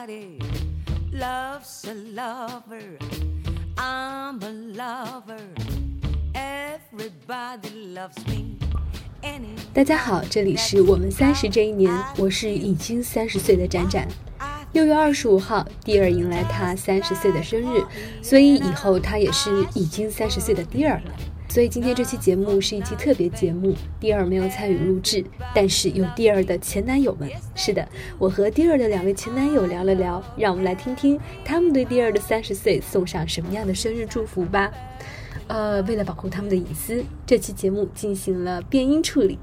Everybody loves a lover. I'm a lover. Everybody loves me. 大家好，这里是我们三十这一年，我是已经三十岁的展展。六月二十五号，蒂尔迎来他三十岁的生日，所以以后他也是已经三十岁的蒂尔了。所以今天这期节目是一期特别节目，蒂尔没有参与录制，但是有蒂尔的前男友们。是的，我和蒂尔的两位前男友聊了聊，让我们来听听他们对蒂尔的三十岁送上什么样的生日祝福吧。呃，为了保护他们的隐私，这期节目进行了变音处理。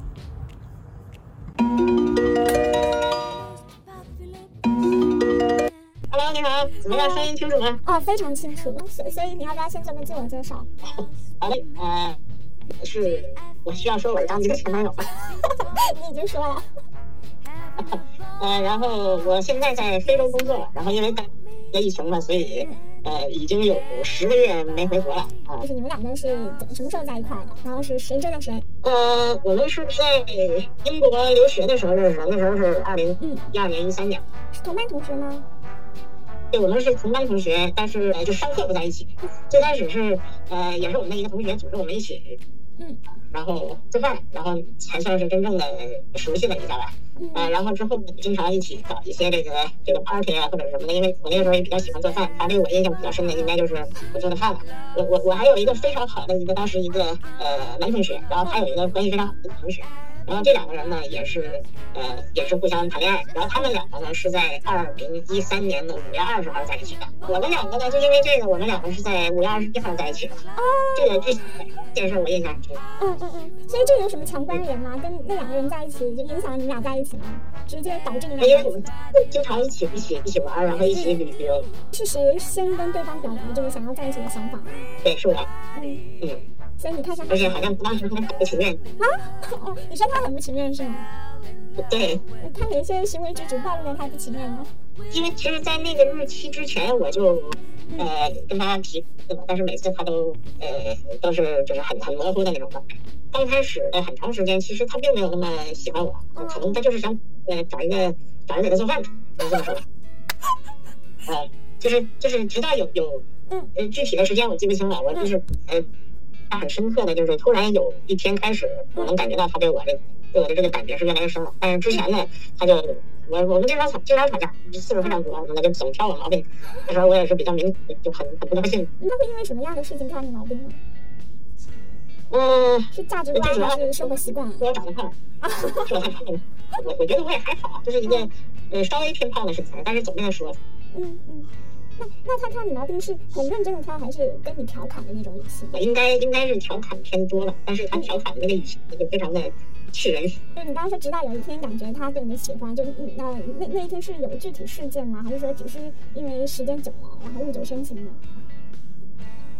Hello，你好，怎么样？声音清楚吗？哦，非常清楚。所所以你要不要先做个自我介绍？好嘞，呃，是我需要说我是当你的前男友吗？你已经说了。呃，然后我现在在非洲工作，然后因为感这疫情嘛，所以呃已经有十个月没回国了啊就。是你们两个是怎什么时候在一块的？然后是谁追的谁？呃，我们是在英国留学的时候认识的，那时候是二零一二年、一三年。是同班同学吗？对，我们是同班同学，但是呃就上课不在一起。最开始是呃也是我们的一个同学组织我们一起嗯然后做饭，然后才算是真正的熟悉了一下吧。嗯呃，然后之后经常一起搞一些这个这个 party 啊或者什么的，因为我那个时候也比较喜欢做饭，他对我印象比较深的应该就是我做的饭了。我我我还有一个非常好的一个当时一个呃男同学，然后他有一个关系非常好的同学。然后这两个人呢，也是，呃，也是互相谈恋爱。然后他们两个呢，是在二零一三年的五月二十号在一起的。我们两个呢，就因为这个，我们两个是在五月二十一号在一起的。哦这个这件事我印象很深。嗯嗯嗯。所以这有什么强关联吗？跟那两个人在一起，就影响了你们俩在一起吗？直接导致你们俩因为我们经常一起一起一起玩，然后一起旅旅游。是谁先跟对方表达这个想要在一起的想法？对，是我。嗯，嗯，所以你看上他而且好像不当时他很不情愿。啊？哦，你说他很不情愿是吗？对，他哪些行为举止暴露了他不情愿呢？因为其实，在那个日期之前，我就呃跟他提过，但是每次他都呃都是就是很很模糊的那种状态。刚开始的很长时间，其实他并没有那么喜欢我，可能他就是想呃找一个找人给他做饭，能这么说吧。呃，就是就是直到有有嗯呃具体的时间我记不清了，我就是呃他很深刻的就是突然有一天开始，我能感觉到他对我这对我的这个感觉是越来越深了。但是之前呢，他就我我们经常吵经常吵架，次数非常多，那就总挑我毛病。那时候我也是比较敏感，就很很不高兴。他会因为什么样的事情挑你毛病呢？嗯，是价值观还是生活习惯？是我长得胖，是我太胖了。我我觉得我也还好，就是一个呃稍微偏胖的身材，但是总跟他说，嗯嗯。那那他挑你毛病是很认真的挑，还是跟你调侃的那种语气？应该应该是调侃偏多了，但是他调侃的那个语气就非常的气人。就你刚刚说，直到有一天感觉他对你的喜欢，就是那那那一天是有具体事件吗？还是说只是因为时间久了，然后日久生情呢？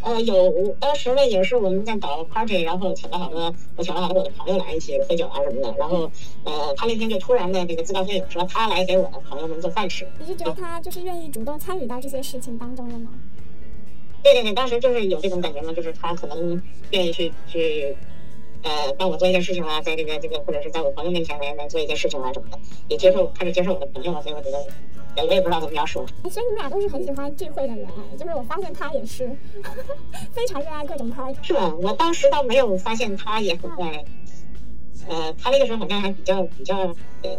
呃，有当时呢也是我们在搞 party，然后请了好多我请了好多我的朋友来一起喝酒啊什么的，然后呃他那天就突然的这个自告奋勇说他来给我的朋友们做饭吃。你是觉得他就是愿意主动参与到这些事情当中了吗？对对对，当时就是有这种感觉嘛，就是他可能愿意去去，呃，帮我做一件事情啊，在这个这个或者是在我朋友面前来来做一件事情啊什么的，也接受开始接受我的朋友了，所以我觉得，呃我也不知道怎么样说。哎所以你们俩都是很喜欢聚会的人哎，就是我发现他也是 非常热爱各种 party。是吧？我当时倒没有发现他也很爱，呃，他那个时候好像还比较比较呃，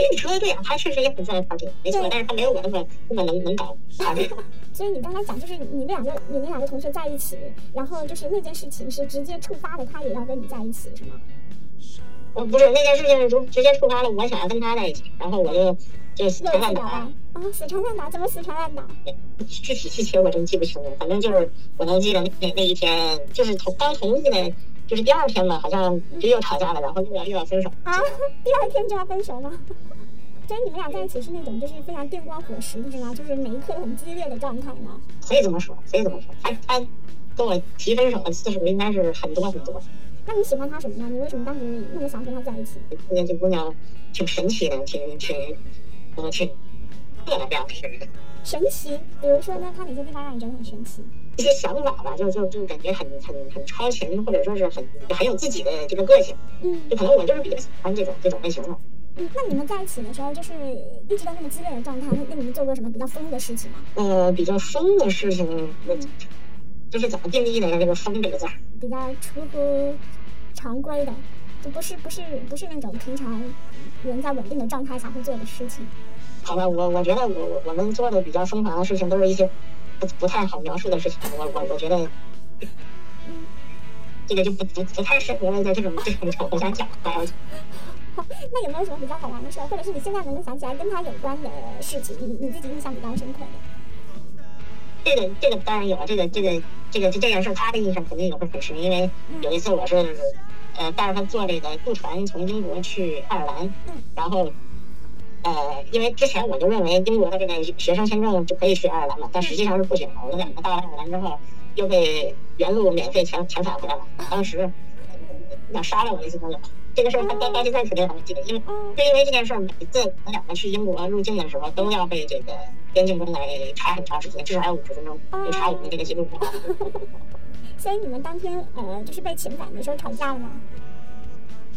哎，你说的对啊，他确实也很在 party，没错，但是他没有我那么那么能能搞。所以你刚才讲，就是你们两个你们两个同学在一起，然后就是那件事情是直接触发了他也要跟你在一起，是吗？呃，不是那件事情是直直接触发了我想要跟他在一起，然后我就就死又缠烂打。啊，死缠烂打，怎么死缠烂打？具体细节我真记不清了，反正就是我能记得那那那一天，就是同刚同意的，就是第二天嘛，好像就又吵架了，然后又要又要分手。啊，第二天就要分手吗？所以你们俩在一起是那种就是非常电光火石的是吗？就是每一刻都很激烈的状态吗？可以这么说，可以这么说，他他跟我提分手的次数应该是很多很多。那你喜欢他什么呢？你为什么当时那么想跟他在一起？因为这姑娘挺神奇的，挺挺呃挺特别样挺神奇，比如说呢，他哪些地方让你觉得很神奇？一些想法吧，就就就感觉很很很超前，或者说是很很有自己的这个个性。嗯就可能我就是比较喜欢这种这种类型的。嗯，那你们在一起的时候，就是一直都那么激烈的状态，那那你们做过什么比较疯的事情吗？呃，比较疯的事情，那就是怎么定义的呀？这个“疯”这个字儿，比较出乎常规的，就不是不是不是那种平常人在稳定的状态下会做的事情。好吧，我我觉得我我我们做的比较疯狂的事情，都是一些不不太好描述的事情。我我我觉得，这个就不不不太适合在这种这种场合下讲。好，那有没有什么比较好玩的事儿，或者是你现在能够想起来跟他有关的事情，你你自己印象比较深刻的？这个这个当然有了，这个这个这个这件事，他的印象肯定也会很深，因为有一次我是呃带着他坐这个渡船从英国去爱尔兰，然后。呃，因为之前我就认为英国的这个学生签证就可以去爱尔兰嘛，但实际上是不行的。我们两个到了爱尔兰之后，又被原路免费遣遣返回来了。当时想杀了我那些朋友，这个事儿他到到现在肯定还会记得，因为就因为这件事儿，每次我们两个去英国入境的时候，都要被这个边境官来查很长时间，至少要五十分钟，就查我们的这个记录。所以你们当天呃，就是被遣返的时候吵架了吗？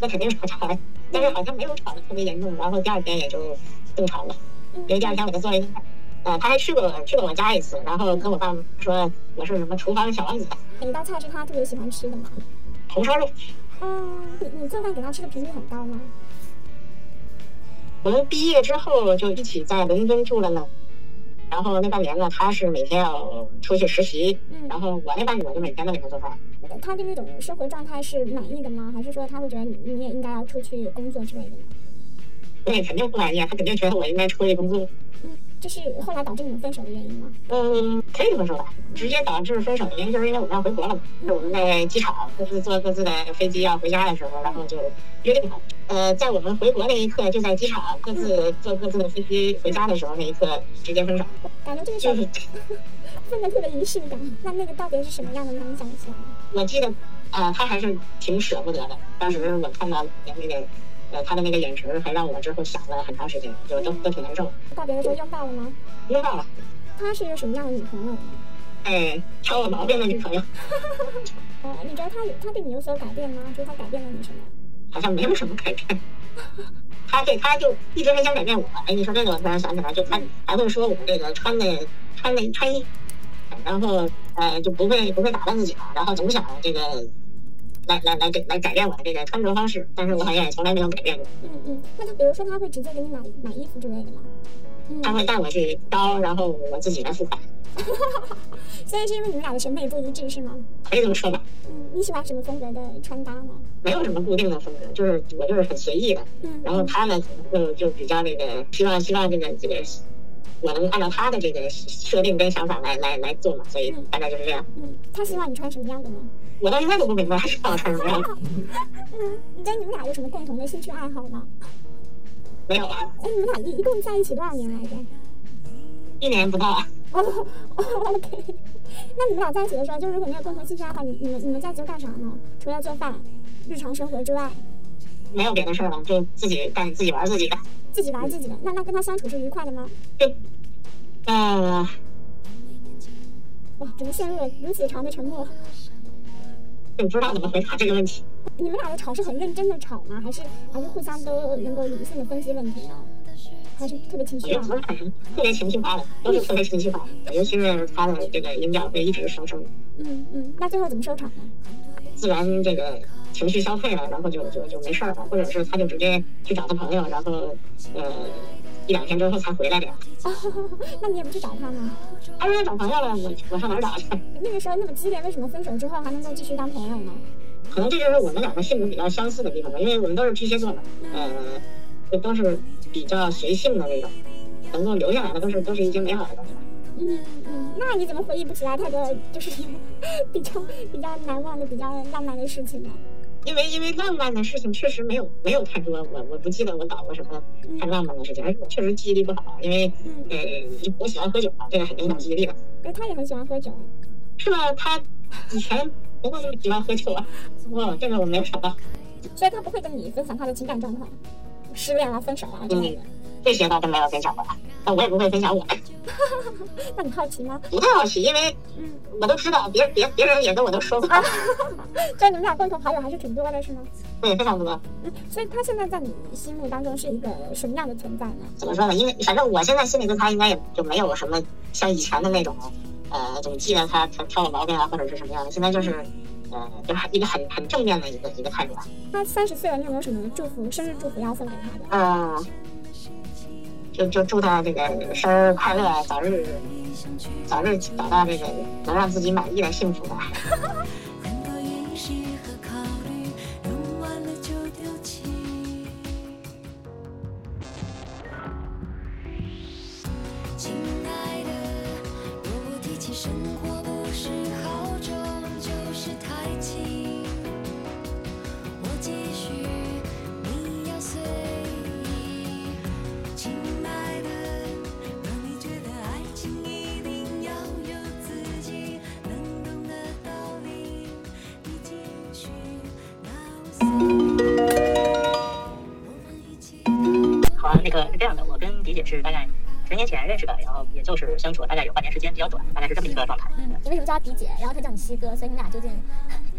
那肯定吵架了，但是好像没有吵得特别严重，然后第二天也就正常了。因为第二天我就做了一顿饭，呃，他还去过去过我家一次，然后跟我爸说我是什么厨房小王子。哪道菜是他特别喜欢吃的吗？红烧肉。嗯，你你做饭给他吃的频率很高吗？我们毕业之后就一起在伦敦住了呢，然后那半年呢，他是每天要出去实习，然后我那半年我就每天都给他做饭。他对那种生活状态是满意的吗？还是说他会觉得你你也应该要出去工作之类的呢？对，肯定不满意啊！他肯定觉得我应该出去工作。嗯，这是后来导致你们分手的原因吗？嗯，可以这么说吧。直接导致分手的原因就是因为我们要回国了嘛。是我们在机场各自坐各自的飞机要回家的时候，然后就约定好。呃，在我们回国那一刻，就在机场各自坐各自的飞机回家的时候那一刻直接分手。感觉这个就是。分的特别仪式感，那那个到底是什么样的？能想起来吗？我记得，呃，他还是挺舍不得的。当时我看到那个，呃，他的那个眼神，还让我之后想了很长时间，就都都挺难受。道别的时候拥抱了吗？拥抱了。他是一个什么样的女朋友？哎，挑我毛病的女朋友。呃，你觉得他有他对你有所改变吗？就是他改变了你什么？好像没有什么改变。他对他就一直很想改变我。哎，你说这个，我突然想起来，就他还会说我这个穿的穿的穿衣。然后呃就不会不会打扮自己了，然后总想这个来来来改来改变我的这个穿着方式，但是我好像也从来没有改变过。嗯嗯，那他比如说他会直接给你买买衣服之类的吗？他会带我去刀，然后我自己来付款。所以是因为你们俩的审美不一致是吗？可以这么说吧。嗯，你喜欢什么风格的穿搭呢？没有什么固定的风格，就是我就是很随意的。嗯。然后他呢就就比较那个希望希望这个这个。我能按照他的这个设定跟想法来来来做嘛，所以大概就是这样。嗯，他希望你穿什么样的呢？我到现在都不明白他希望我穿什么样。嗯，你跟你们俩有什么共同的兴趣爱好吗？没有啊。哎，你们俩一一共在一起多少年来着？一年不到。哦，OK。那你们俩在一起的时候，就是如果没有共同兴趣爱好，你你们你们在一起干啥呢？除了做饭、日常生活之外，没有别的事儿了，就自己干自己玩自己的。自己玩自己的，那那跟他相处是愉快的吗？就呃，哇，怎么陷入了如此长的沉默？不知道怎么回答这个问题。你们俩的吵是很认真的吵吗？还是还是互相都能够理性的分析问题呢？还是特别情绪化？特别情绪化的，都是特别情绪化的，尤其是他的这个音调会一直上升。嗯嗯，那最后怎么收场呢？自然这个。情绪消退了，然后就就就没事儿了，或者是他就直接去找他朋友，然后呃一两天之后才回来的。那你也不去找他吗？他说找朋友了，我我上哪儿找去？那个时候那么激烈，为什么分手之后还能够继续当朋友呢？可能这就是我们两个性格比较相似的地方吧，因为我们都是巨蟹座的，呃，就都是比较随性的那种，能够留下来的都是都是一些美好的东西。嗯嗯，那你怎么回忆不起来太多就是 比较比较难忘的、比较浪漫的事情呢？因为因为浪漫的事情确实没有没有太多，我我不记得我搞过什么太浪漫的事情，而且我确实记忆力不好，因为呃我喜欢喝酒嘛，这个很影响记忆力的。哎，他也很喜欢喝酒，是吧？他以前不会那么喜欢喝酒啊，哇，这个我没有想到。所以他不会跟你分享他的情感状况，失恋啊、分手啊之类的。这些倒是没有分享过，但我也不会分享我的。那你好奇吗？不太好奇，因为嗯，我都知道，别别别人也跟我都说过，啊，所以你们俩共同好友还是挺多的，是吗？对，非常多。嗯，所以他现在在你心目当中是一个什么样的存在呢？怎么说呢？因为反正我现在心里对他应该也就没有什么像以前的那种，呃，总记得他他挑我毛病啊，或者是什么样的。现在就是，呃，就是一个很很正面的一个一个态度吧。他三十岁了，你有没有什么祝福、生日祝福要送给他的？嗯，就就祝他这个生日快乐，早日早日找到这个能让自己满意的幸福吧。是大概十年前认识的，然后也就是相处了大概有半年时间，比较短，大概是这么一个状态。嗯，你为什么叫她迪姐？然后她叫你西哥，所以你俩究竟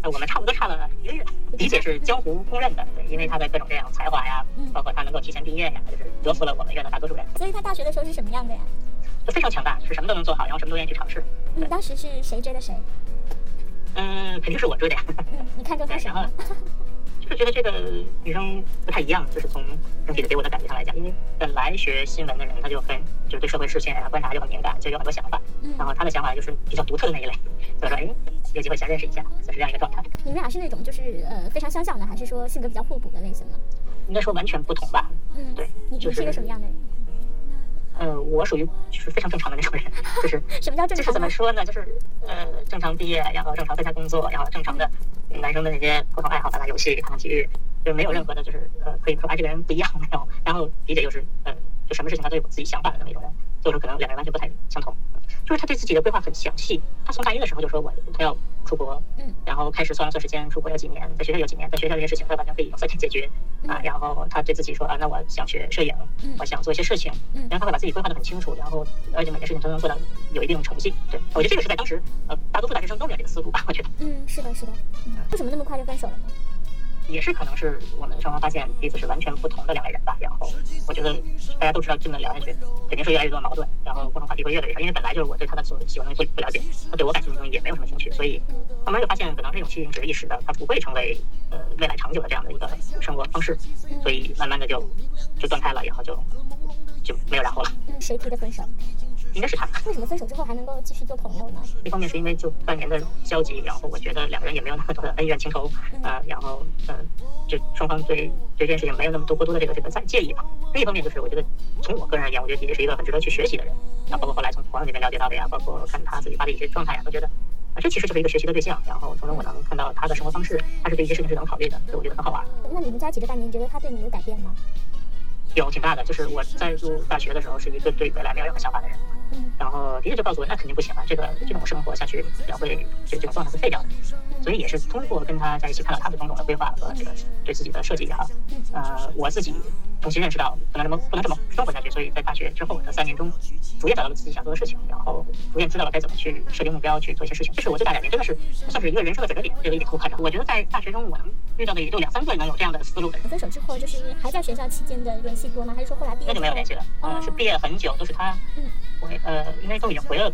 呃，我们差不多差了一个月。迪姐是江湖公认的，对，因为她的各种这样才华呀，包括她能够提前毕业呀，就是折服了我们院的大多数人，所以她大学的时候是什么样的呀？就非常强大，就是什么都能做好，然后什么都愿意去尝试。你当时是谁追的谁？嗯，肯定是我追的呀。嗯，你看中她 对，然后什么？就觉得这个女生不太一样，就是从整体的给我的感觉上来讲，因为本来学新闻的人他就很就是对社会事件啊观察就很敏感，就有很多想法，嗯然后他的想法就是比较独特的那一类，所以说哎有机会想认识一下，就是这样一个状态。你们俩是那种就是呃非常相像的，还是说性格比较互补的类型呢？应该说完全不同吧。嗯，对你就是你是一个什么样的人？呃，我属于就是非常正常的那种人，就是 什么叫正常就是常？怎么说呢？就是呃，正常毕业，然后正常参加工作，然后正常的男生的那些共同爱好，打打游戏、看看体育，就没有任何的，就是呃，可以说哎这个人不一样没有。然后理解就是呃，就什么事情他都有自己想法的那么一种人，就是可能两个人完全不太相同。就是他对自己的规划很详细，他从大一的时候就说我他要出国，嗯，然后开始算了算时间，出国要几年，在学校有几年，在学校这些事情他完全可以用三天解决啊。然后他对自己说啊，那我想学摄影，嗯我想做一些事情，嗯然后他会把自己规划的很清楚，然后而且每件事情都能做到有一定成绩。对我觉得这个是在当时呃大多数大学生都没有这个思路吧，我觉得嗯，是的，是的。嗯为什么那么快就分手了呢？也是可能是我们双方发现彼此是完全不同的两类人吧。然后我觉得大家都知道这么聊下去肯定是越来越多矛盾，然后共同话题会越来越少，因为本来就是我对他的所喜欢的东西不不了解，他对我感兴趣的东西也没有什么兴趣，所以慢慢就发现可能这种吸引只是一时的，它不会成为呃未来长久的这样的一个生活方式，所以慢慢的就就断开了，然后就就没有然后了。嗯，谁提的分手？应该是他。为什么分手之后还能够继续做朋友呢？一方面是因为就半年的交集，然后我觉得两个人也没有那么多的恩怨情仇，呃，然后呃，就双方对对这件事情没有那么多过多的这个这个在介意吧。另一方面就是我觉得从我个人而言，我觉得迪迪是一个很值得去学习的人，然后包括后来从朋友那边了解到的呀，包括看他自己发的一些状态呀，都觉得。啊，这其实就是一个学习的对象，然后从中我能看到他的生活方式，他是对一些事情是能考虑的，所以我觉得很好玩。那你们在一起这半年，你觉得他对你有改变吗？有挺大的，就是我在入大学的时候是一个对未来没有任何想法的人，嗯然后迪姐就告诉我，那肯定不行了，这个这种生活下去，也会这这种状态会废掉的。所以也是通过跟他在一起，看到他的种种的规划和这个对自己的设计也好，呃，我自己重新认识到不能这么不能这么生活下去。所以在大学之后的三年中，逐渐找到了自己想做的事情，然后逐渐知道了该怎么去设定目标，去做一些事情。这是我最大改变，真的是算是一个人生的转折点，这个一点都不夸张。我觉得在大学中，我能遇到的也就两三个能有这样的思路的人。分手之后，就是还在学校期间的联系多吗？还是说后来毕业？那就没有联系了，嗯呃，是毕业很久，都是他嗯回呃，因为都已经回了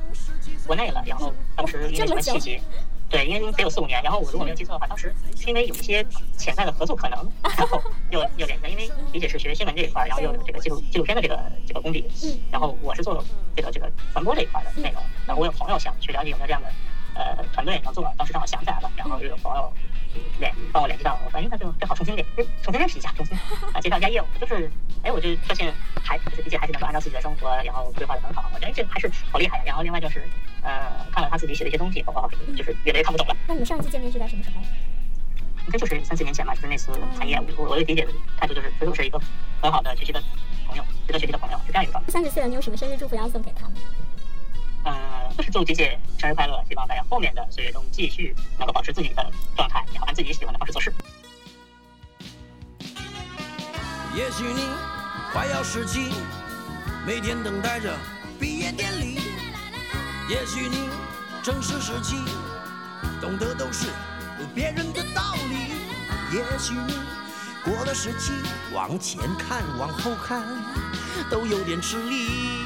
国内了，然后当时因为什么契机，对，因为得有四五年，然后我如果没有记错的话，当时是因为有一些潜在的合作可能，然后又又联系了，因为李姐是学新闻这一块儿，然后又有这个纪录纪录片的这个这个功底，嗯。然后我是做这个这个传播这一块的内容，然后我有朋友想去了解有没有这样的呃团队能做，当时正好想起来了，然后又有朋友联帮我联系到，我说哎那就正好重新联重新认识一下，重新 啊介绍一下业务，就是哎我就发现还就是李姐还是能够按照自己的生活然后规划的很好，我觉得这还是好厉害的。然后另外就是呃看了他自己写的一些东西，包括就是越来越看不懂了。那你们上一次见面是在什么时候？应该就是三四年前吧，就是那次谈业务，我我对迪姐的态度就是，觉得我是一个很好的学习的朋友，值得学习的朋友，是这样一个状态。三十岁了，你有什么生日祝福要送给他吗？呃，就是祝姐姐生日快乐，希望在后面的岁月中继续能够保持自己的状态，然后按自己喜欢的方式做事。也许你快要失去每天等待着毕业典礼。也许你正是十七，懂得都是别人的道理。也许你过了十七，往前看，往后看，都有点吃力。